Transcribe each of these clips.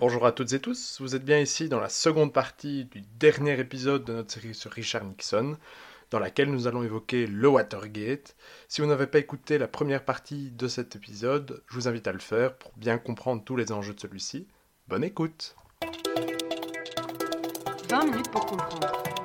Bonjour à toutes et tous, vous êtes bien ici dans la seconde partie du dernier épisode de notre série sur Richard Nixon, dans laquelle nous allons évoquer le Watergate. Si vous n'avez pas écouté la première partie de cet épisode, je vous invite à le faire pour bien comprendre tous les enjeux de celui-ci. Bonne écoute 20 minutes pour comprendre.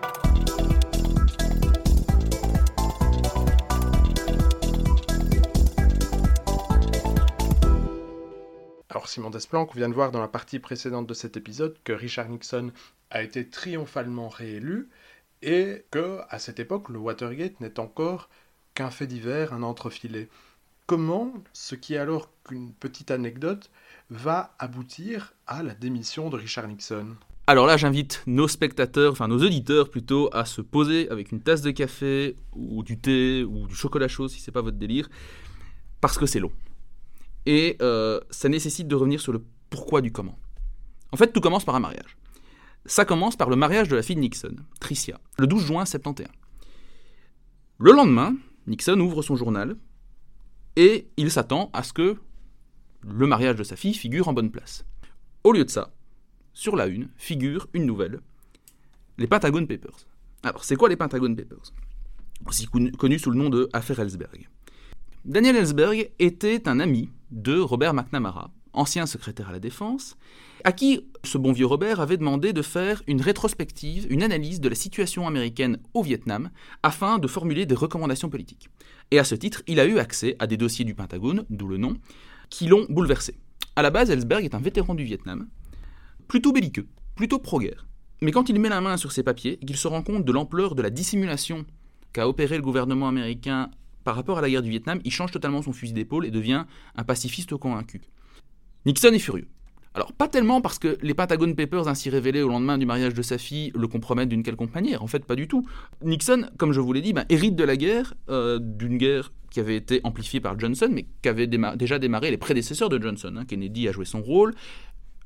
Alors Simon Desplanques vient de voir dans la partie précédente de cet épisode que Richard Nixon a été triomphalement réélu et que à cette époque le Watergate n'est encore qu'un fait divers, un entrefilé. Comment ce qui est alors qu'une petite anecdote va aboutir à la démission de Richard Nixon? Alors là, j'invite nos spectateurs, enfin nos auditeurs plutôt, à se poser avec une tasse de café ou du thé ou du chocolat chaud si c'est pas votre délire, parce que c'est long. Et euh, ça nécessite de revenir sur le pourquoi du comment. En fait, tout commence par un mariage. Ça commence par le mariage de la fille de Nixon, Tricia, le 12 juin 71. Le lendemain, Nixon ouvre son journal et il s'attend à ce que le mariage de sa fille figure en bonne place. Au lieu de ça, sur la une figure une nouvelle, les Pentagon Papers. Alors, c'est quoi les Pentagon Papers? Aussi connus sous le nom de Affaire Ellsberg. Daniel Ellsberg était un ami de Robert McNamara, ancien secrétaire à la Défense, à qui ce bon vieux Robert avait demandé de faire une rétrospective, une analyse de la situation américaine au Vietnam, afin de formuler des recommandations politiques. Et à ce titre, il a eu accès à des dossiers du Pentagone, d'où le nom, qui l'ont bouleversé. À la base, Ellsberg est un vétéran du Vietnam, plutôt belliqueux, plutôt pro-guerre. Mais quand il met la main sur ses papiers qu'il se rend compte de l'ampleur de la dissimulation qu'a opéré le gouvernement américain par rapport à la guerre du Vietnam, il change totalement son fusil d'épaule et devient un pacifiste convaincu. Nixon est furieux. Alors, pas tellement parce que les Pentagon Papers ainsi révélés au lendemain du mariage de sa fille le compromettent d'une quelconque manière, en fait, pas du tout. Nixon, comme je vous l'ai dit, ben, hérite de la guerre, euh, d'une guerre qui avait été amplifiée par Johnson, mais qui avait déjà démarré les prédécesseurs de Johnson. Hein. Kennedy a joué son rôle,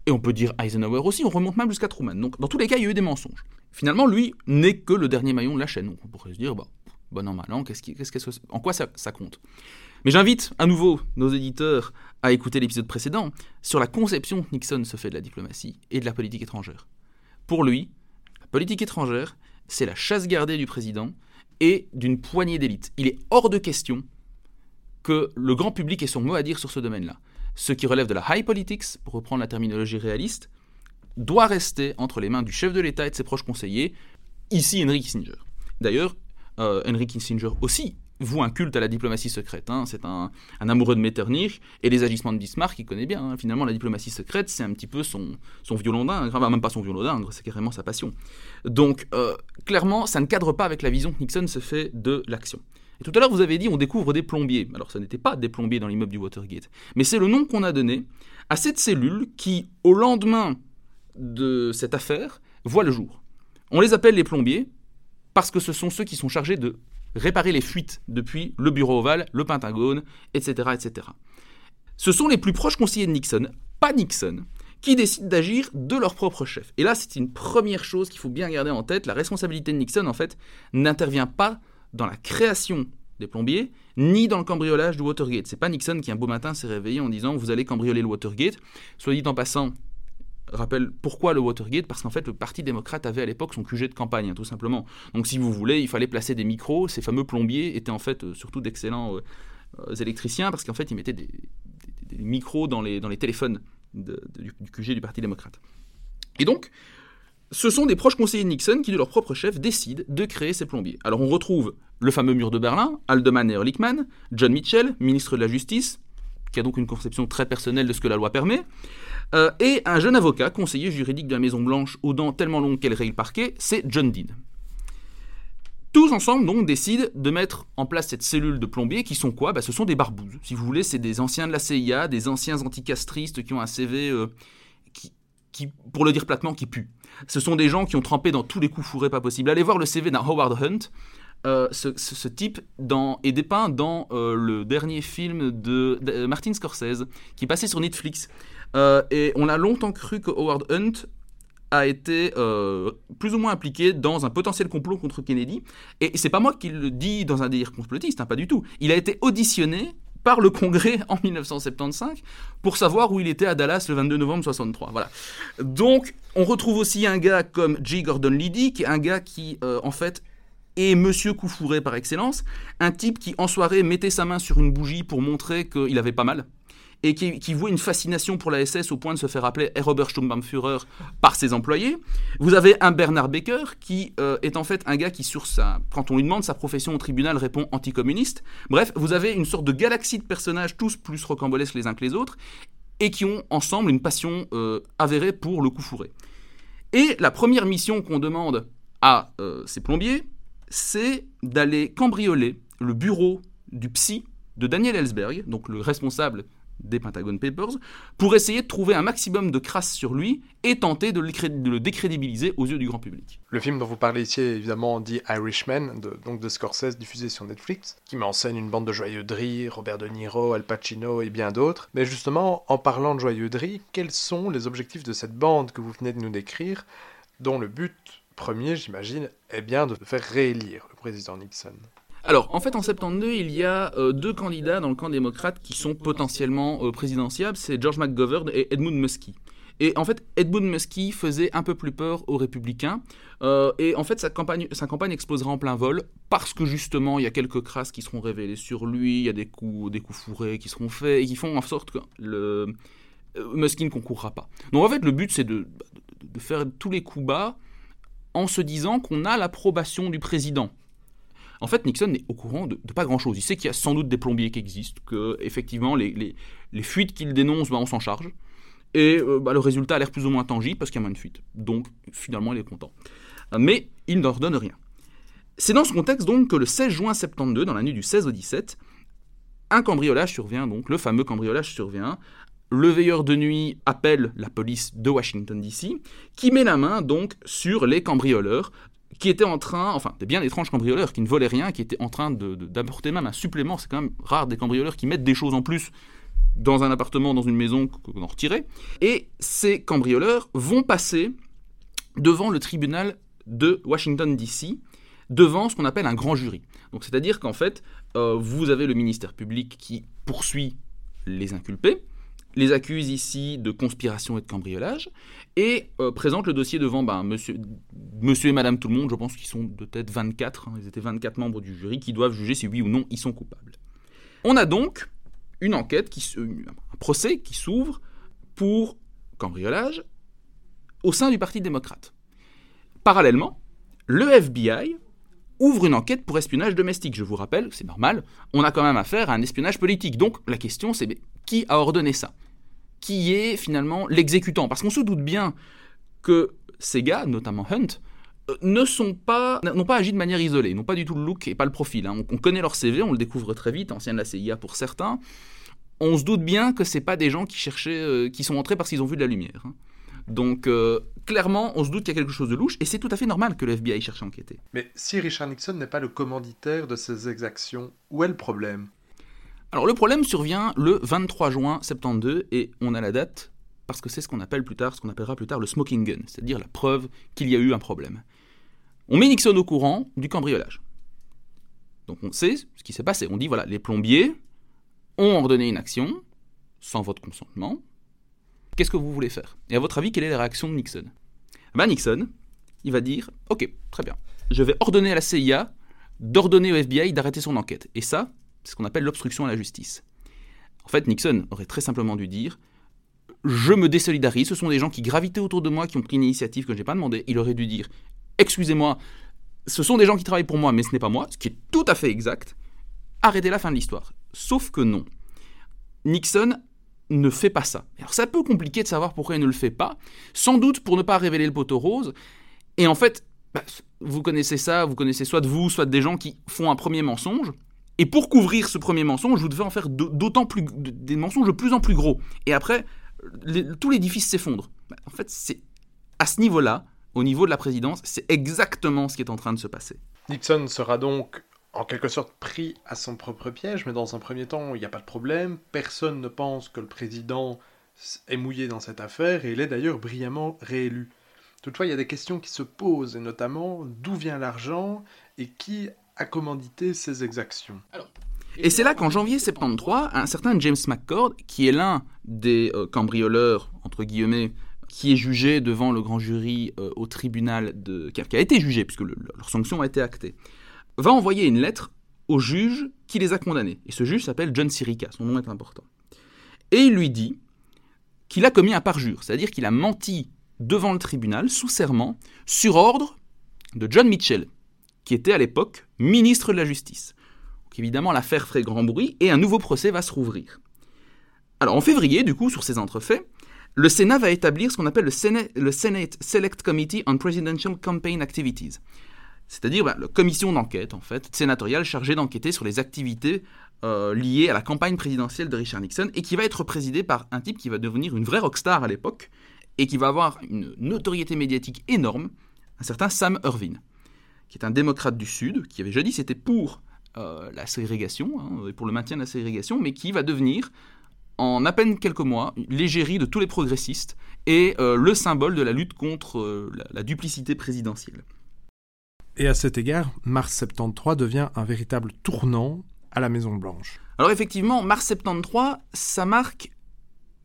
et on peut dire Eisenhower aussi, on remonte même jusqu'à Truman. Donc, dans tous les cas, il y a eu des mensonges. Finalement, lui n'est que le dernier maillon de la chaîne. On pourrait se dire, bah, bon an, mal an, qu'est-ce en quoi ça, ça compte? Mais j'invite à nouveau nos éditeurs à écouter l'épisode précédent sur la conception que Nixon se fait de la diplomatie et de la politique étrangère. Pour lui, la politique étrangère, c'est la chasse gardée du président et d'une poignée d'élites. Il est hors de question que le grand public ait son mot à dire sur ce domaine-là. Ce qui relève de la high politics, pour reprendre la terminologie réaliste, doit rester entre les mains du chef de l'État et de ses proches conseillers, ici Henry Kissinger. D'ailleurs, euh, Henry Kissinger aussi voue un culte à la diplomatie secrète. Hein. C'est un, amoureux de Metternich et les agissements de Bismarck, il connaît bien. Hein. Finalement, la diplomatie secrète, c'est un petit peu son, son violon d'ingre, enfin, même pas son violon d'ingre, c'est carrément sa passion. Donc, euh, clairement, ça ne cadre pas avec la vision que Nixon se fait de l'action. Et tout à l'heure, vous avez dit, on découvre des plombiers. Alors, ce n'était pas des plombiers dans l'immeuble du Watergate, mais c'est le nom qu'on a donné à cette cellule qui, au lendemain de cette affaire, voit le jour. On les appelle les plombiers parce que ce sont ceux qui sont chargés de réparer les fuites depuis le bureau ovale, le Pentagone, etc., etc. Ce sont les plus proches conseillers de Nixon, pas Nixon, qui décident d'agir de leur propre chef. Et là, c'est une première chose qu'il faut bien garder en tête. La responsabilité de Nixon, en fait, n'intervient pas dans la création des plombiers, ni dans le cambriolage du Watergate. C'est pas Nixon qui un beau matin s'est réveillé en disant vous allez cambrioler le Watergate. Soit dit en passant, rappelle pourquoi le Watergate Parce qu'en fait, le Parti démocrate avait à l'époque son QG de campagne, hein, tout simplement. Donc, si vous voulez, il fallait placer des micros. Ces fameux plombiers étaient en fait euh, surtout d'excellents euh, électriciens parce qu'en fait, ils mettaient des, micros dans les, dans les téléphones du, QG du Parti démocrate. Et donc, ce sont des proches conseillers de Nixon qui, de leur propre chef, décident de créer ces plombiers. Alors, on retrouve le fameux mur de Berlin, Haldeman et Ehrlichman, John Mitchell, ministre de la Justice, qui a donc une conception très personnelle de ce que la loi permet, euh, et un jeune avocat, conseiller juridique de la Maison-Blanche aux dents tellement longues qu'elle raye le parquet, c'est John Dean. Tous ensemble, donc, décident de mettre en place cette cellule de plombiers qui sont quoi? Bah, Ce sont des barbouzes. Si vous voulez, c'est des anciens de la CIA, des anciens anticastristes qui ont un CV euh, qui, pour le dire platement, qui pue. Ce sont des gens qui ont trempé dans tous les coups fourrés pas possibles. Allez voir le CV d'un Howard Hunt. Euh, ce, type est dépeint dans le dernier film de, de, Martin Scorsese qui passait sur Netflix. Euh, et on a longtemps cru que Howard Hunt a été euh, plus ou moins impliqué dans un potentiel complot contre Kennedy. Et c'est pas moi qui le dis dans un délire complotiste, hein, pas du tout. Il a été auditionné par le Congrès en 1975 pour savoir où il était à Dallas le 22 novembre 63. Voilà. Donc, on retrouve aussi un gars comme J. Gordon Liddy, qui est un gars qui, euh, en fait, est Monsieur Coufouré par excellence, un type qui, en soirée, mettait sa main sur une bougie pour montrer qu'il avait pas mal et qui, qui voit une fascination pour la SS au point de se faire appeler Robert Sturmbannführer par ses employés. Vous avez un Bernard Becker qui euh, est en fait un gars qui, quand on lui demande sa profession au tribunal, répond anticommuniste. Bref, vous avez une sorte de galaxie de personnages, tous plus rocambolesques les uns que les autres, et qui ont ensemble une passion euh, avérée pour le coup fourré. Et la première mission qu'on demande à euh, ces plombiers, c'est d'aller cambrioler le bureau du psy de Daniel Ellsberg, donc le responsable des Pentagon Papers, pour essayer de trouver un maximum de crasse sur lui et tenter de le, décrédibiliser aux yeux du grand public. Le film dont vous parlez ici est évidemment dit Irishman, de, donc de Scorsese, diffusé sur Netflix, qui met en scène une bande de joyeuderies, Robert De Niro, Al Pacino et bien d'autres. Mais justement, en parlant de joyeuderie, quels sont les objectifs de cette bande que vous venez de nous décrire, dont le but premier, j'imagine, est bien de faire réélire le président Nixon? Alors, en fait, en 72, il y a euh, deux candidats dans le camp démocrate qui sont potentiellement euh, présidentiables, c'est George McGovern et Edmund Muskie. Et en fait, Edmund Muskie faisait un peu plus peur aux républicains. Euh, et en fait, sa campagne, sa campagne explosera en plein vol parce que justement, il y a quelques crasses qui seront révélées sur lui, il y a des coups, des coups fourrés qui seront faits et qui font en sorte que le Muskie ne concourra pas. Donc en fait, le but, c'est de faire tous les coups bas en se disant qu'on a l'approbation du président. En fait, Nixon n'est au courant de, pas grand-chose. Il sait qu'il y a sans doute des plombiers qui existent, que effectivement les, fuites qu'il dénonce, bah, on s'en charge. Et euh, bah, le résultat a l'air plus ou moins tangible parce qu'il y a moins de fuites. Donc finalement, il est content. Mais il n'ordonne rien. C'est dans ce contexte donc que le 16 juin 72, dans la nuit du 16 au 17, un cambriolage survient, donc le fameux cambriolage survient. Le veilleur de nuit appelle la police de Washington DC, qui met la main donc sur les cambrioleurs qui était en train, enfin, des bien étranges cambrioleurs qui ne volaient rien, qui étaient en train d'apporter même un supplément. C'est quand même rare des cambrioleurs qui mettent des choses en plus dans un appartement, dans une maison qu'on en retirait. Et ces cambrioleurs vont passer devant le tribunal de Washington, D.C., devant ce qu'on appelle un grand jury. Donc, c'est-à-dire qu'en fait, euh, vous avez le ministère public qui poursuit les inculpés, les accuse ici de conspiration et de cambriolage, et euh, présente le dossier devant ben, monsieur, et madame tout le monde, je pense qu'ils sont peut-être 24, hein, ils étaient 24 membres du jury, qui doivent juger si oui ou non ils sont coupables. On a donc une enquête, qui, un procès qui s'ouvre pour cambriolage au sein du Parti démocrate. Parallèlement, le FBI ouvre une enquête pour espionnage domestique. Je vous rappelle, c'est normal, on a quand même affaire à un espionnage politique. Donc la question c'est qui a ordonné ça Qui est finalement l'exécutant Parce qu'on se doute bien que ces gars, notamment Hunt, euh, ne sont pas, n'ont pas agi de manière isolée, n'ont pas du tout le look et pas le profil. Hein. On, connaît leur CV, on le découvre très vite, ancien de la CIA pour certains. On se doute bien que c'est pas des gens qui cherchaient, euh, qui sont entrés parce qu'ils ont vu de la lumière. Hein. Donc euh, clairement, on se doute qu'il y a quelque chose de louche, et c'est tout à fait normal que le FBI cherche à enquêter. Mais si Richard Nixon n'est pas le commanditaire de ces exactions, où est le problème? Alors le problème survient le 23 juin 72, et on a la date parce que c'est ce qu'on appelle plus tard, ce qu'on appellera plus tard le smoking gun, c'est-à-dire la preuve qu'il y a eu un problème. On met Nixon au courant du cambriolage. Donc on sait ce qui s'est passé. On dit voilà, les plombiers ont ordonné une action sans votre consentement, Qu'est-ce que vous voulez faire? Et à votre avis, quelle est la réaction de Nixon? Ben Nixon, il va dire Ok, très bien. Je vais ordonner à la CIA d'ordonner au FBI d'arrêter son enquête. Et ça, c'est ce qu'on appelle l'obstruction à la justice. En fait, Nixon aurait très simplement dû dire Je me désolidarise, ce sont des gens qui gravitaient autour de moi, qui ont pris une initiative que je n'ai pas demandé. Il aurait dû dire Excusez-moi, ce sont des gens qui travaillent pour moi, mais ce n'est pas moi, ce qui est tout à fait exact. Arrêtez la fin de l'histoire. Sauf que non. Nixon ne fait pas ça. Alors c'est un peu compliqué de savoir pourquoi il ne le fait pas, sans doute pour ne pas révéler le poteau rose. Et en fait, bah, vous connaissez ça, vous connaissez soit de vous, soit des gens qui font un premier mensonge. Et pour couvrir ce premier mensonge, vous devez en faire d'autant plus des mensonges de plus en plus gros. Et après, tout l'édifice s'effondre. Bah, en fait, c'est à ce niveau-là, au niveau de la présidence, c'est exactement ce qui est en train de se passer. Nixon sera donc en quelque sorte pris à son propre piège, mais dans un premier temps, il n'y a pas de problème, personne ne pense que le président est mouillé dans cette affaire, et il est d'ailleurs brillamment réélu. Toutefois, il y a des questions qui se posent, et notamment d'où vient l'argent et qui a commandité ces exactions. Alors, Et c'est là qu'en janvier 73, un certain James McCord, qui est l'un des euh, cambrioleurs, entre guillemets, qui est jugé devant le grand jury euh, au tribunal de... qui a, été jugé, puisque leur sanction a été actée, va envoyer une lettre au juge qui les a condamnés. Et ce juge s'appelle John Sirica, son nom est important. Et il lui dit qu'il a commis un parjure, c'est-à-dire qu'il a menti devant le tribunal sous serment sur ordre de John Mitchell, qui était à l'époque ministre de la Justice. Donc évidemment, l'affaire ferait grand bruit et un nouveau procès va se rouvrir. Alors en février, du coup, sur ces entrefaits, le Sénat va établir ce qu'on appelle le Senate, Select Committee on Presidential Campaign Activities. C'est-à-dire bah, la commission d'enquête, en fait, sénatoriale chargée d'enquêter sur les activités euh, liées à la campagne présidentielle de Richard Nixon et qui va être présidée par un type qui va devenir une vraie rockstar à l'époque et qui va avoir une notoriété médiatique énorme, un certain Sam Irvin, qui est un démocrate du Sud, qui avait jadis été pour euh, la ségrégation, hein, pour le maintien de la ségrégation, mais qui va devenir, en à peine quelques mois, l'égérie de tous les progressistes et euh, le symbole de la lutte contre euh, la, duplicité présidentielle. Et à cet égard, mars 73 devient un véritable tournant à la Maison Blanche. Alors effectivement, mars 73, ça marque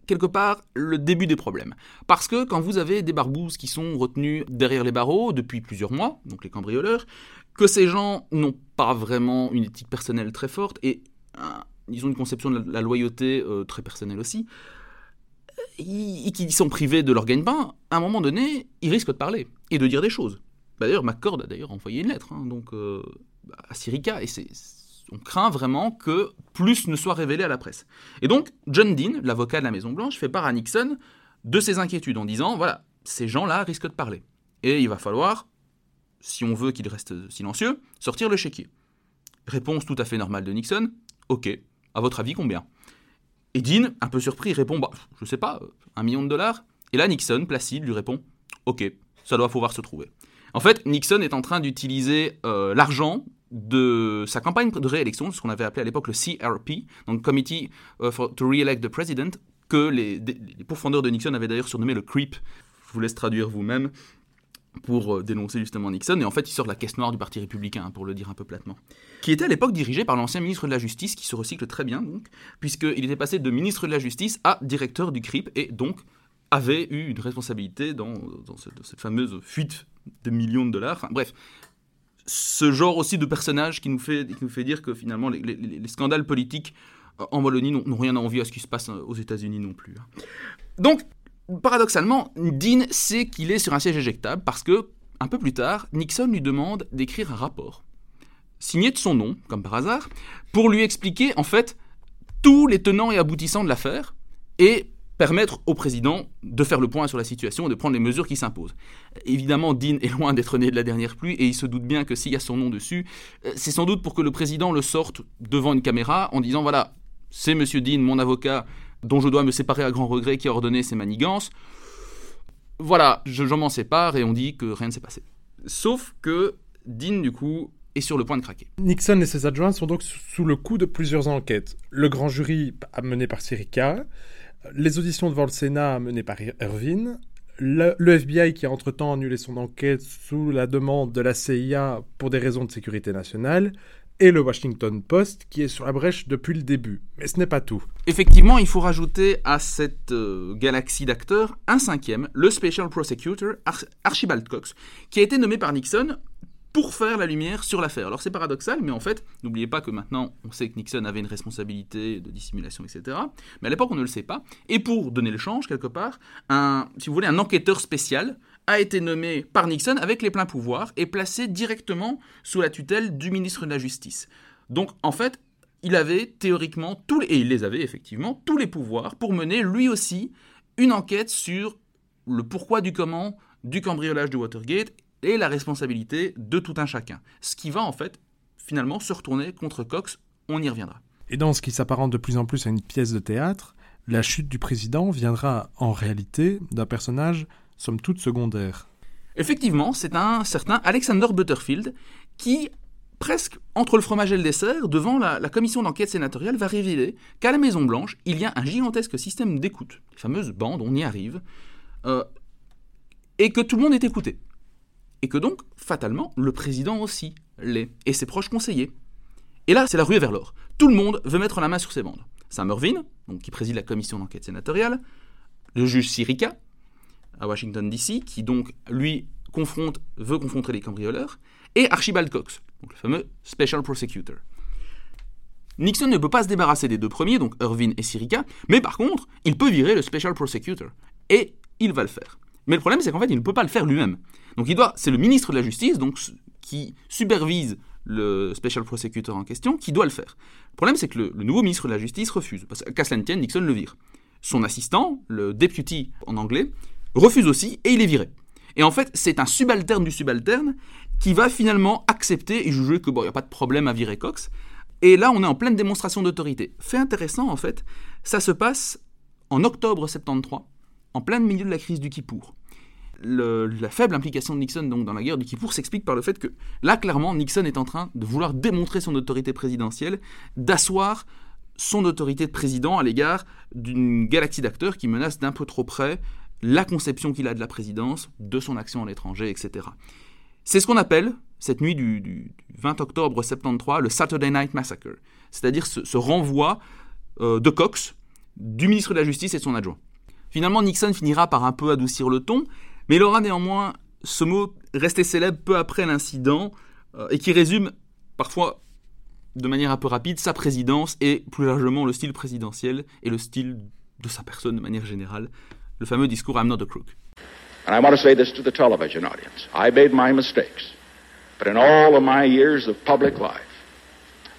quelque part le début des problèmes. Parce que quand vous avez des barbouzes qui sont retenus derrière les barreaux depuis plusieurs mois, donc les cambrioleurs, que ces gens n'ont pas vraiment une éthique personnelle très forte et ils ont une conception de la, loyauté euh, très personnelle aussi, et qui sont privés de leur gagne-pain, à un moment donné, ils risquent de parler et de dire des choses. D'ailleurs, McCord a d'ailleurs envoyé une lettre hein, donc, euh, à Syrica, et c'est on craint vraiment que plus ne soit révélé à la presse. Et donc, John Dean, l'avocat de la Maison-Blanche, fait part à Nixon de ses inquiétudes en disant voilà, ces gens-là risquent de parler. Et il va falloir, si on veut qu'ils restent silencieux, sortir le chéquier. Réponse tout à fait normale de Nixon ok, à votre avis, combien? Et Dean, un peu surpris, répond bah, je sais pas, un million de dollars Et là, Nixon, placide, lui répond ok, ça doit pouvoir se trouver. En fait, Nixon est en train d'utiliser euh, l'argent de sa campagne de réélection, ce qu'on avait appelé à l'époque le CRP, donc Committee uh, to Re-elect the President, que les, les pourfendeurs de Nixon avaient d'ailleurs surnommé le CREEP. Je vous laisse traduire vous-même pour euh, dénoncer justement Nixon, et en fait il sort la caisse noire du Parti républicain, pour le dire un peu platement, qui était à l'époque dirigé par l'ancien ministre de la Justice, qui se recycle très bien, donc, puisqu'il était passé de ministre de la Justice à directeur du CRIP, et donc avait eu une responsabilité dans, dans, cette, fameuse fuite de millions de dollars. Enfin, bref, ce genre aussi de personnage qui nous fait, qui nous fait dire que finalement les, scandales politiques en Wallonie n'ont rien à envier à ce qui se passe aux États-Unis non plus. Hein. Donc, paradoxalement, Dean sait qu'il est sur un siège éjectable parce que, un peu plus tard, Nixon lui demande d'écrire un rapport, signé de son nom, comme par hasard, pour lui expliquer en fait tous les tenants et aboutissants de l'affaire et permettre au président de faire le point sur la situation et de prendre les mesures qui s'imposent. Évidemment, Dean est loin d'être né de la dernière pluie et il se doute bien que s'il y a son nom dessus, euh, c'est sans doute pour que le président le sorte devant une caméra en disant voilà, c'est monsieur Dean, mon avocat, dont je dois me séparer à grand regret, qui a ordonné ces manigances. Voilà, je, m'en sépare et on dit que rien ne s'est passé. Sauf que Dean, du coup, est sur le point de craquer. Nixon et ses adjoints sont donc sous le coup de plusieurs enquêtes. Le grand jury mené par Sirica, les auditions devant le Sénat menées par Irvine, le, FBI qui a entre-temps annulé son enquête sous la demande de la CIA pour des raisons de sécurité nationale, et le Washington Post qui est sur la brèche depuis le début. Mais ce n'est pas tout. Effectivement, il faut rajouter à cette euh, galaxie d'acteurs un cinquième, le Special Prosecutor Archibald Cox, qui a été nommé par Nixon pour faire la lumière sur l'affaire. Alors c'est paradoxal, mais en fait, n'oubliez pas que maintenant, on sait que Nixon avait une responsabilité de dissimulation, etc. Mais à l'époque, on ne le sait pas. Et pour donner le change, quelque part, un, si vous voulez, un enquêteur spécial a été nommé par Nixon avec les pleins pouvoirs et placé directement sous la tutelle du ministre de la Justice. Donc, en fait, il avait théoriquement, tous les, et il les avait effectivement, tous les pouvoirs pour mener lui aussi une enquête sur le pourquoi du comment du cambriolage de Watergate et la responsabilité de tout un chacun. Ce qui va en fait finalement se retourner contre Cox, on y reviendra. Et dans ce qui s'apparente de plus en plus à une pièce de théâtre, la chute du président viendra en réalité d'un personnage somme toute secondaire. Effectivement, c'est un certain Alexander Butterfield qui, presque entre le fromage et le dessert, devant la, commission d'enquête sénatoriale, va révéler qu'à la Maison-Blanche, il y a un gigantesque système d'écoute, les fameuses bandes, on y arrive, euh, et que tout le monde est écouté et que donc, fatalement, le président aussi l'est, et ses proches conseillers. Et là, c'est la ruée vers l'or. Tout le monde veut mettre la main sur ces bandes. Sam Irvin, qui préside la commission d'enquête sénatoriale, le juge Sirica, à Washington DC, qui donc, lui, veut confronter les cambrioleurs, et Archibald Cox, le fameux Special Prosecutor. Nixon ne peut pas se débarrasser des deux premiers, donc Irvin et Sirica, mais par contre, il peut virer le Special Prosecutor. Et il va le faire. Mais le problème, c'est qu'en fait, il ne peut pas le faire lui-même. Donc il doit, c'est le ministre de la Justice, donc qui supervise le Special Prosecutor en question, qui doit le faire. Le problème, c'est que le, nouveau ministre de la Justice refuse. Parce qu'à Nixon le vire. Son assistant, le deputy en anglais, refuse aussi et il est viré. Et en fait, c'est un subalterne du subalterne qui va finalement accepter et juger que bon, il n'y a pas de problème à virer Cox. Et là, on est en pleine démonstration d'autorité. Fait intéressant, en fait, ça se passe en octobre 73, en plein milieu de la crise du Kippour. La faible implication de Nixon donc, dans la guerre du Kippour s'explique par le fait que là, clairement, Nixon est en train de vouloir démontrer son autorité présidentielle, d'asseoir son autorité de président à l'égard d'une galaxie d'acteurs qui menace d'un peu trop près la conception qu'il a de la présidence, de son action à l'étranger, etc. C'est ce qu'on appelle, cette nuit du, 20 octobre 73, le Saturday Night Massacre, c'est-à-dire ce, renvoi euh, de Cox, du ministre de la Justice et de son adjoint. Finalement, Nixon finira par un peu adoucir le ton, mais il aura néanmoins ce mot resté célèbre peu après l'incident euh, et qui résume parfois de manière un peu rapide sa présidence et plus largement le style présidentiel et le style de sa personne de manière générale, le fameux discours I'm not a crook. And I want to say this to the television audience. I made my mistakes, but in all of my years of public life,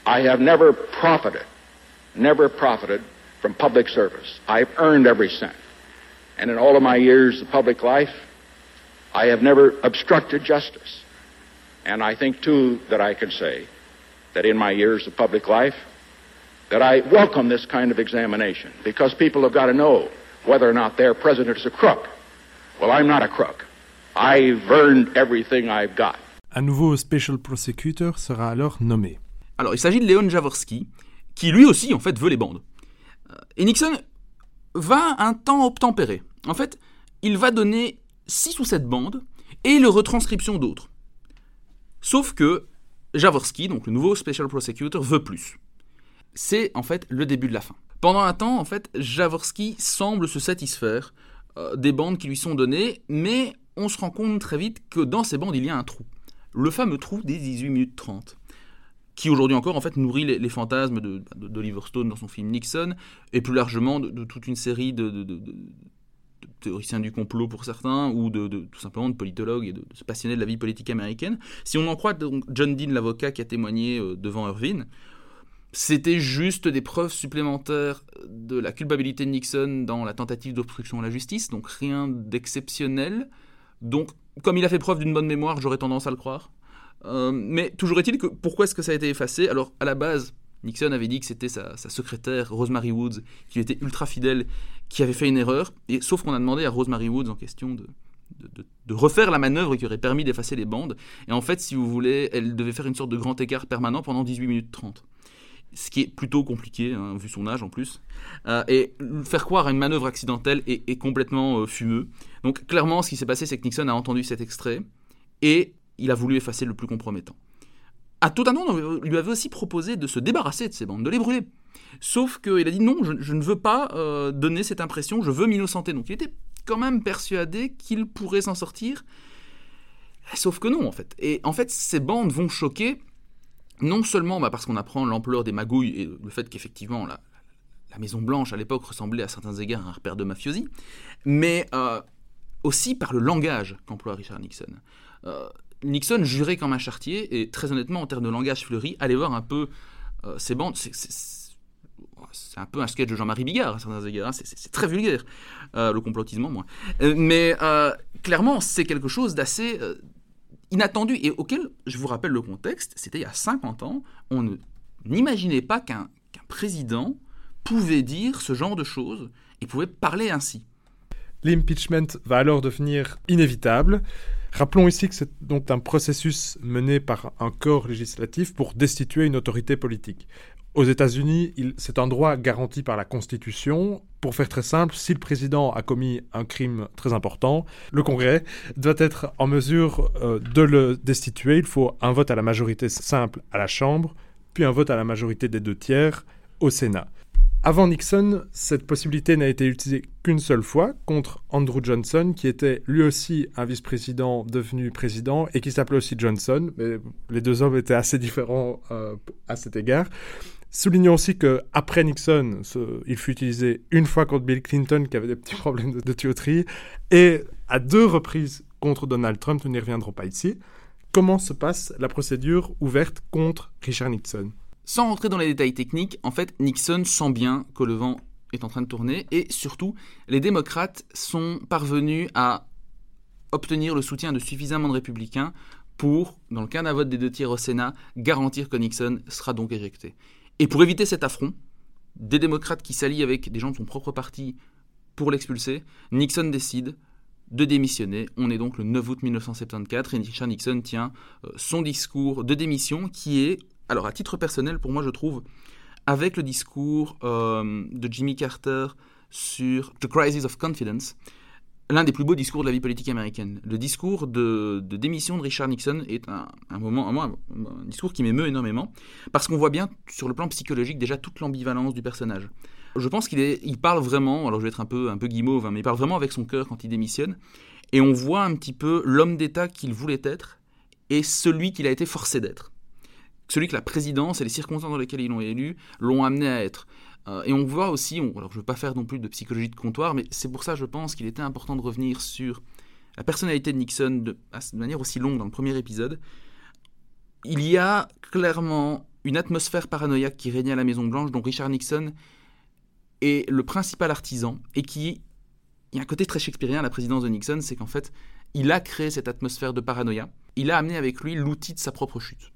I have never profited, never profited from public service. I've earned every cent. And in all of my years of public life, I have never obstructed justice. And I think, too, that I can say that in my years of public life, that I welcome this kind of examination because people have got to know whether or not their president is a crook. Well, I'm not a crook. I've earned everything I've got. Un nouveau special prosecutor sera alors nommé. Alors, il s'agit de Léon Jaworski, qui lui aussi, en fait, veut les bandes. Euh, et Nixon va un temps obtempérer. En fait, il va donner 6 ou 7 bandes et le retranscription d'autres. Sauf que Jaworski, donc le nouveau Special Prosecutor, veut plus. C'est en fait le début de la fin. Pendant un temps, en fait, Jaworski semble se satisfaire euh, des bandes qui lui sont données, mais on se rend compte très vite que dans ces bandes, il y a un trou. Le fameux trou des 18 minutes 30 qui aujourd'hui encore en fait nourrit les, fantasmes d'Oliver de, Stone dans son film Nixon et plus largement de, toute une série de, théoriciens du complot pour certains ou de, tout simplement de politologues et de, passionnés de la vie politique américaine. Si on en croit donc John Dean l'avocat qui a témoigné euh, devant Irvine, c'était juste des preuves supplémentaires de la culpabilité de Nixon dans la tentative d'obstruction à la justice, donc rien d'exceptionnel. Donc, comme il a fait preuve d'une bonne mémoire, j'aurais tendance à le croire. Euh, mais toujours est-il que pourquoi est-ce que ça a été effacé? Alors, à la base, Nixon avait dit que c'était sa, secrétaire, Rosemary Woods, qui était ultra fidèle, qui avait fait une erreur. Et, sauf qu'on a demandé à Rosemary Woods en question de, de, refaire la manœuvre qui aurait permis d'effacer les bandes. Et en fait, si vous voulez, elle devait faire une sorte de grand écart permanent pendant 18 minutes 30 ce qui est plutôt compliqué, hein, vu son âge en plus. Euh, et faire croire à une manœuvre accidentelle est, complètement euh, fumeux. Donc clairement, ce qui s'est passé, c'est que Nixon a entendu cet extrait et il a voulu effacer le plus compromettant. À tout un moment, on lui avait aussi proposé de se débarrasser de ces bandes, de les brûler. Sauf qu'il a dit non, je, ne veux pas euh, donner cette impression, je veux m'innocenter. Donc il était quand même persuadé qu'il pourrait s'en sortir. Sauf que non, en fait. Et en fait, ces bandes vont choquer non seulement bah, parce qu'on apprend l'ampleur des magouilles et le fait qu'effectivement la, Maison Blanche à l'époque ressemblait à certains égards à un repère de mafiosi, mais euh, aussi par le langage qu'emploie Richard Nixon. Euh, Nixon jurait comme un chartier et très honnêtement en termes de langage fleuri, allez voir un peu euh, ces bandes, c'est un peu un sketch de Jean-Marie Bigard à certains égards, hein. c'est très vulgaire, le complotisme moins. mais clairement, c'est quelque chose d'assez inattendu et auquel, je vous rappelle le contexte, c'était il y a 50 ans, on n'imaginait pas qu'un président pouvait dire ce genre de choses et pouvait parler ainsi. L'impeachment va alors devenir inévitable. Rappelons ici que c'est donc un processus mené par un corps législatif pour destituer une autorité politique. Aux États-Unis, c'est un droit garanti par la Constitution. Pour faire très simple, si le président a commis un crime très important, le Congrès doit être en mesure euh, de le destituer. Il faut un vote à la majorité simple à la Chambre, puis un vote à la majorité des deux tiers au Sénat. Avant Nixon, cette possibilité n'a été utilisée qu'une seule fois contre Andrew Johnson, qui était lui aussi un vice-président devenu président et qui s'appelait aussi Johnson. Mais les deux hommes étaient assez différents euh, à cet égard. Soulignons aussi que après Nixon, il fut utilisé une fois contre Bill Clinton, qui avait des petits problèmes de, de tuyauterie, et à deux reprises contre Donald Trump. Nous n'y reviendrons pas ici. Comment se passe la procédure ouverte contre Richard Nixon? Sans rentrer dans les détails techniques, en fait, Nixon sent bien que le vent est en train de tourner et surtout, les démocrates sont parvenus à obtenir le soutien de suffisamment de républicains pour, dans le cas d'un vote des deux tiers au Sénat, garantir que Nixon sera donc éjecté. Et pour éviter cet affront, des démocrates qui s'allient avec des gens de son propre parti pour l'expulser, Nixon décide de démissionner. On est donc le 9 août 1974 et Richard Nixon tient euh, son discours de démission qui est alors à titre personnel, pour moi, je trouve, avec le discours euh, de Jimmy Carter sur The Crisis of Confidence, l'un des plus beaux discours de la vie politique américaine. Le discours de, démission de Richard Nixon est un, moment, un, un, discours qui m'émeut énormément, parce qu'on voit bien sur le plan psychologique déjà toute l'ambivalence du personnage. Je pense qu'il il parle vraiment, alors je vais être un peu, un peu guimauve, hein, mais il parle vraiment avec son cœur quand il démissionne, et on voit un petit peu l'homme d'État qu'il voulait être et celui qu'il a été forcé d'être celui que la présidence et les circonstances dans lesquelles ils l'ont élu l'ont amené à être. Euh, et on voit aussi, alors je ne veux pas faire non plus de psychologie de comptoir, mais c'est pour ça je pense qu'il était important de revenir sur la personnalité de Nixon de, de manière aussi longue dans le premier épisode. Il y a clairement une atmosphère paranoïaque qui régnait à la Maison Blanche, dont Richard Nixon est le principal artisan, et qui, il y a un côté très shakespearien à la présidence de Nixon, c'est qu'en fait, il a créé cette atmosphère de paranoïa, il a amené avec lui l'outil de sa propre chute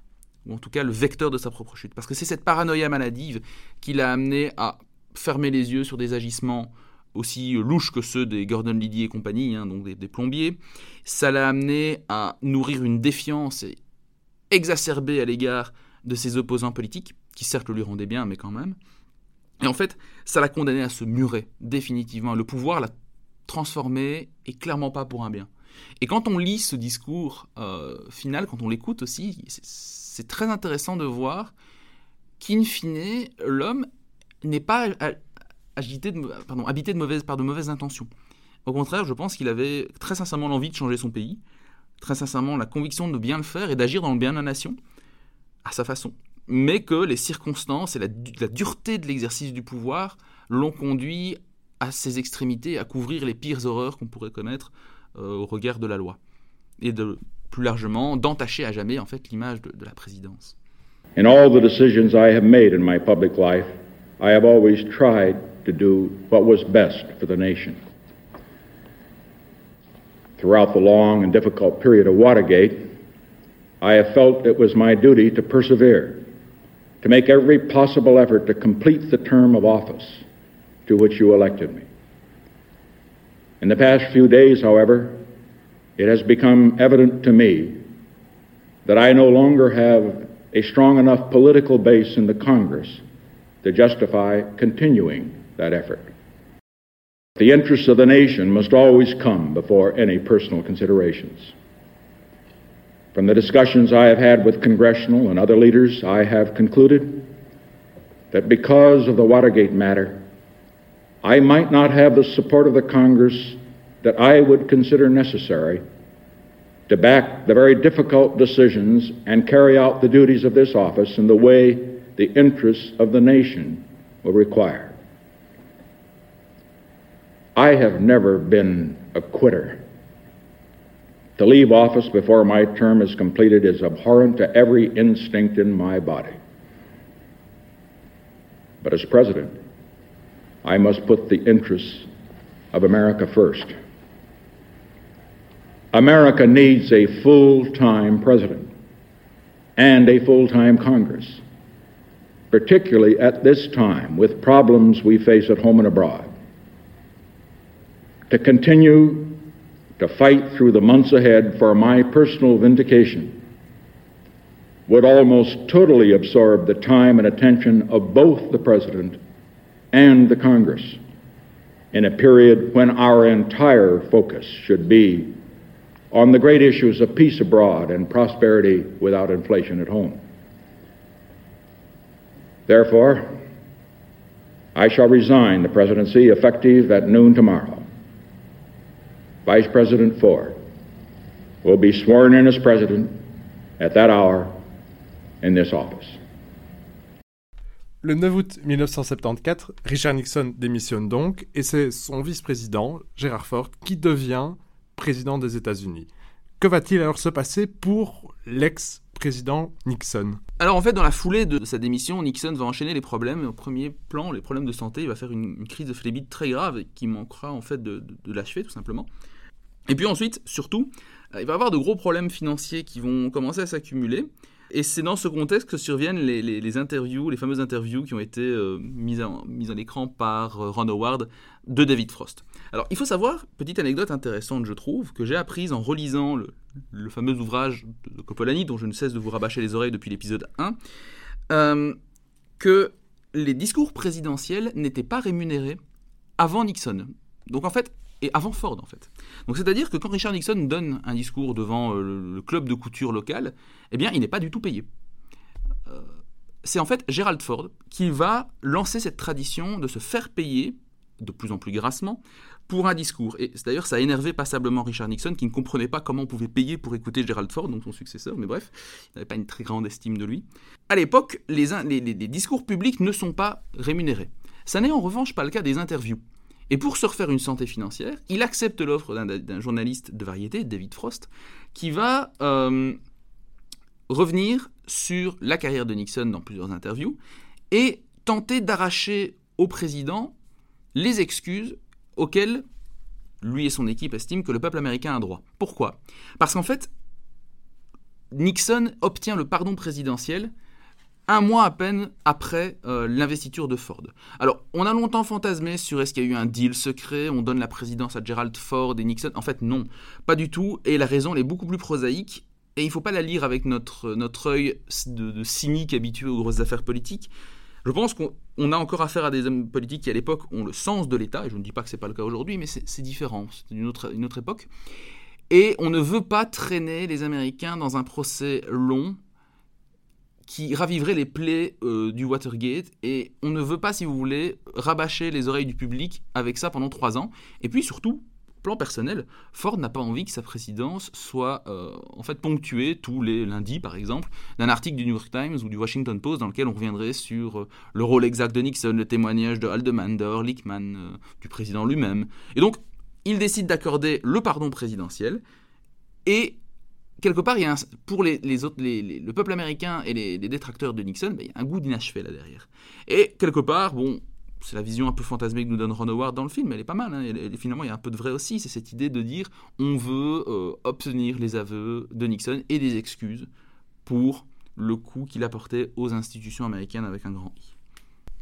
ou en tout cas le vecteur de sa propre chute. Parce que c'est cette paranoïa maladive qui l'a amené à fermer les yeux sur des agissements aussi louches que ceux des Gordon Liddy et compagnie, hein, donc des, plombiers. Ça l'a amené à nourrir une défiance exacerbée à l'égard de ses opposants politiques, qui certes lui rendaient bien, mais quand même. Et en fait, ça l'a condamné à se murer définitivement. Le pouvoir l'a transformé et clairement pas pour un bien. Et quand on lit ce discours euh, final, quand on l'écoute aussi, c'est très intéressant de voir qu'in fine, l'homme n'est pas agité de, pardon, habité de mauvaises, par de mauvaises intentions. Au contraire, je pense qu'il avait très sincèrement l'envie de changer son pays, très sincèrement la conviction de bien le faire et d'agir dans le bien de la nation, à sa façon. Mais que les circonstances et la, dureté de l'exercice du pouvoir l'ont conduit à ses extrémités, à couvrir les pires horreurs qu'on pourrait connaître euh, au regard de la loi. Et de plus largement, d'entacher à jamais en fait l'image de, de la présidence. In all the decisions I have made in my public life, I have always tried to do what was best for the nation. Throughout the long and difficult period of Watergate, I have felt it was my duty to persevere, to make every possible effort to complete the term of office to which you elected me. In the past few days, however, it has become evident to me that I no longer have a strong enough political base in the Congress to justify continuing that effort. The interests of the nation must always come before any personal considerations. From the discussions I have had with congressional and other leaders, I have concluded that because of the Watergate matter, I might not have the support of the Congress that I would consider necessary to back the very difficult decisions and carry out the duties of this office in the way the interests of the nation will require. I have never been a quitter. To leave office before my term is completed is abhorrent to every instinct in my body. But as president, I must put the interests of America first. America needs a full time president and a full time Congress, particularly at this time with problems we face at home and abroad. To continue to fight through the months ahead for my personal vindication would almost totally absorb the time and attention of both the President and the Congress in a period when our entire focus should be on the great issues of peace abroad and prosperity without inflation at home. Therefore, I shall resign the presidency effective at noon tomorrow. Vice President Ford will be sworn in as president at that hour in this office. Le 9 août 1974, Richard Nixon démissionne donc et c'est son vice-président, Gerald Ford, qui devient président des États-Unis. Que va-t-il alors se passer pour l'ex-président Nixon? Alors en fait, dans la foulée de sa démission, Nixon va enchaîner les problèmes. Au premier plan, les problèmes de santé, il va faire une, crise de phlébite très grave qui manquera en fait de, de l'achever tout simplement. Et puis ensuite, surtout, il va avoir de gros problèmes financiers qui vont commencer à s'accumuler. Et c'est dans ce contexte que surviennent les, interviews, les fameuses interviews qui ont été euh, mises, en, mises écran par euh, Ron Howard de David Frost. Alors, il faut savoir, petite anecdote intéressante, je trouve, que j'ai apprise en relisant le, fameux ouvrage de Coppolani, dont je ne cesse de vous rabâcher les oreilles depuis l'épisode 1, euh, que les discours présidentiels n'étaient pas rémunérés avant Nixon. Donc, en fait, et avant Ford en fait. Donc c'est-à-dire que quand Richard Nixon donne un discours devant euh, le club de couture local, eh bien il n'est pas du tout payé. Euh, c'est en fait Gerald Ford qui va lancer cette tradition de se faire payer de plus en plus grassement pour un discours. Et d'ailleurs, ça a énervé passablement Richard Nixon, qui ne comprenait pas comment on pouvait payer pour écouter Gerald Ford, donc son successeur, mais bref, il n'avait pas une très grande estime de lui. À l'époque, les, les discours publics ne sont pas rémunérés. Ça n'est en revanche pas le cas des interviews. Et pour se refaire une santé financière, il accepte l'offre d'un journaliste de variété, David Frost, qui va euh, revenir sur la carrière de Nixon dans plusieurs interviews et tenter d'arracher au président les excuses auxquelles lui et son équipe estiment que le peuple américain a droit. Pourquoi? Parce qu'en fait, Nixon obtient le pardon présidentiel un mois à peine après euh, l'investiture de Ford. Alors, on a longtemps fantasmé sur est-ce qu'il y a eu un deal secret, on donne la présidence à Gerald Ford et Nixon. En fait, non, pas du tout. Et la raison, elle est beaucoup plus prosaïque. Et il ne faut pas la lire avec notre, notre œil de, cynique habitué aux grosses affaires politiques. Je pense qu'on a encore affaire à des hommes politiques qui, à l'époque, ont le sens de l'État. Et je ne dis pas que ce n'est pas le cas aujourd'hui, mais c'est différent. C'est une autre, une autre époque. Et on ne veut pas traîner les Américains dans un procès long qui raviverait les plaies euh, du Watergate. Et on ne veut pas, si vous voulez, rabâcher les oreilles du public avec ça pendant trois ans. Et puis surtout, plan personnel, Ford n'a pas envie que sa présidence soit euh, en fait ponctuée tous les lundis, par exemple, d'un article du New York Times ou du Washington Post dans lequel on reviendrait sur euh, le rôle exact de Nixon, le témoignage de Haldeman, de Lickman, du président lui-même. Et donc, il décide d'accorder le pardon présidentiel et quelque part, il y a pour les, autres, le peuple américain et les, détracteurs de Nixon, ben, il y a un goût d'inachevé là derrière. Et quelque part, bon, c'est la vision un peu fantasmée que nous donne Ron Howard dans le film, elle est pas mal. Hein, finalement, il y a un peu de vrai aussi. C'est cette idée de dire on veut euh, obtenir les aveux de Nixon et des excuses pour le coup qu'il apportait aux institutions américaines avec un grand I.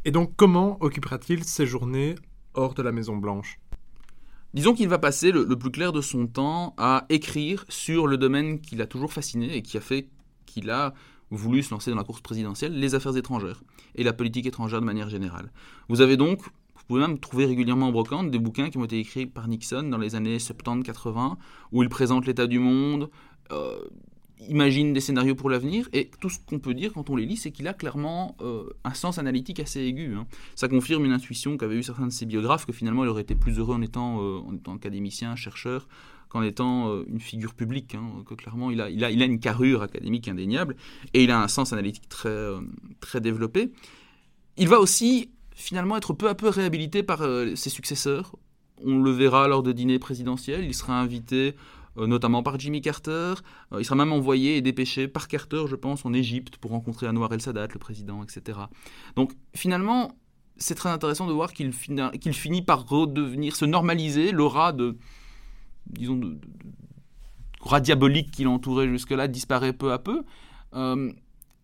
Et donc, comment occupera-t-il ses journées hors de la Maison Blanche Disons qu'il va passer le, plus clair de son temps à écrire sur le domaine qui l'a toujours fasciné et qui a fait qu'il a voulu se lancer dans la course présidentielle, les affaires étrangères et la politique étrangère de manière générale. Vous avez donc, vous pouvez même trouver régulièrement en brocante des bouquins qui ont été écrits par Nixon dans les années 70-80, où il présente l'état du monde, euh, imagine des scénarios pour l'avenir, et tout ce qu'on peut dire quand on les lit, c'est qu'il a clairement euh, un sens analytique assez aigu. Hein. Ça confirme une intuition qu'avaient eu certains de ses biographes, que finalement il aurait été plus heureux en étant, euh, en étant académicien, chercheur, qu'en étant euh, une figure publique, hein, que clairement il a, il, a, il a une carrure académique indéniable, et il a un sens analytique très, très développé. Il va aussi finalement être peu à peu réhabilité par ses successeurs. On le verra lors de dîners présidentiels, il sera invité notamment par Jimmy Carter. Euh, il sera même envoyé et dépêché par Carter, je pense, en Égypte pour rencontrer Anwar el-Sadat, le président, etc. Donc finalement, c'est très intéressant de voir qu'il finit par redevenir, se normaliser l'aura de, disons, de, diabolique qui l'entourait jusque-là disparaît peu à peu. Euh,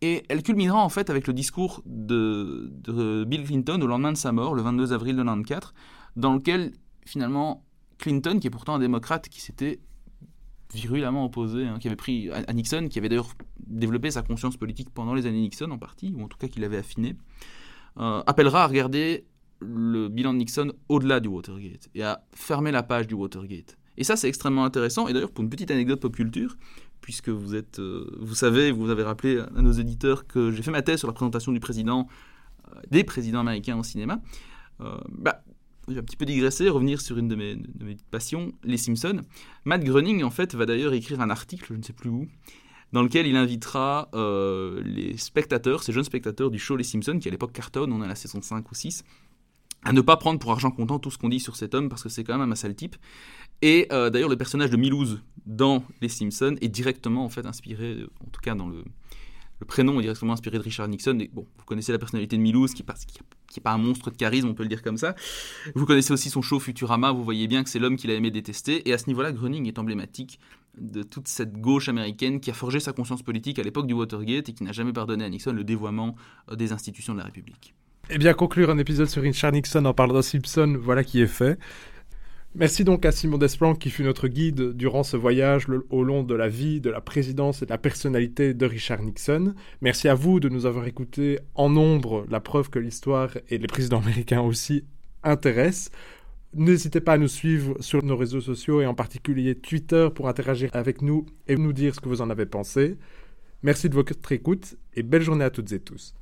et elle culminera en fait avec le discours de, de, Bill Clinton au lendemain de sa mort, le 22 avril 1994, dans lequel finalement Clinton, qui est pourtant un démocrate qui s'était virulemment opposé, hein, qui avait pris à, Nixon, qui avait d'ailleurs développé sa conscience politique pendant les années Nixon en partie, ou en tout cas qui l'avait affiné, euh, appellera à regarder le bilan de Nixon au-delà du Watergate et à fermer la page du Watergate. Et ça, c'est extrêmement intéressant. Et d'ailleurs, pour une petite anecdote pop culture, puisque vous êtes, euh, vous savez, vous avez rappelé à nos éditeurs que j'ai fait ma thèse sur la présentation du président des présidents américains au cinéma. bah, je vais un petit peu digresser, revenir sur une de mes, de passions, les Simpsons. Matt Groening, en fait, va d'ailleurs écrire un article, je ne sais plus où, dans lequel il invitera euh, les spectateurs, ces jeunes spectateurs du show Les Simpsons, qui à l'époque cartonne, on est à la saison 5 ou 6, à ne pas prendre pour argent comptant tout ce qu'on dit sur cet homme, parce que c'est quand même un sale type. Et euh, d'ailleurs, le personnage de Milouz dans Les Simpsons est directement en fait inspiré, en tout cas dans le, le prénom est directement inspiré de Richard Nixon. Et bon, vous connaissez la personnalité de Milouz, qui n'est pas un monstre de charisme, on peut le dire comme ça. Vous connaissez aussi son show Futurama, vous voyez bien que c'est l'homme qu'il a aimé détester. Et à ce niveau-là, Groening est emblématique de toute cette gauche américaine qui a forgé sa conscience politique à l'époque du Watergate et qui n'a jamais pardonné à Nixon le dévoiement euh, des institutions de la République. Eh bien, conclure un épisode sur Richard Nixon en parlant d'un Simpson, voilà qui est fait. Merci donc à Simon Desplan qui fut notre guide durant ce voyage au long de la vie, de la présidence et de la personnalité de Richard Nixon. Merci à vous de nous avoir écoutés en nombre, la preuve que l'histoire et les présidents américains aussi intéressent. N'hésitez pas à nous suivre sur nos réseaux sociaux et en particulier Twitter pour interagir avec nous et nous dire ce que vous en avez pensé. Merci de votre écoute et belle journée à toutes et tous.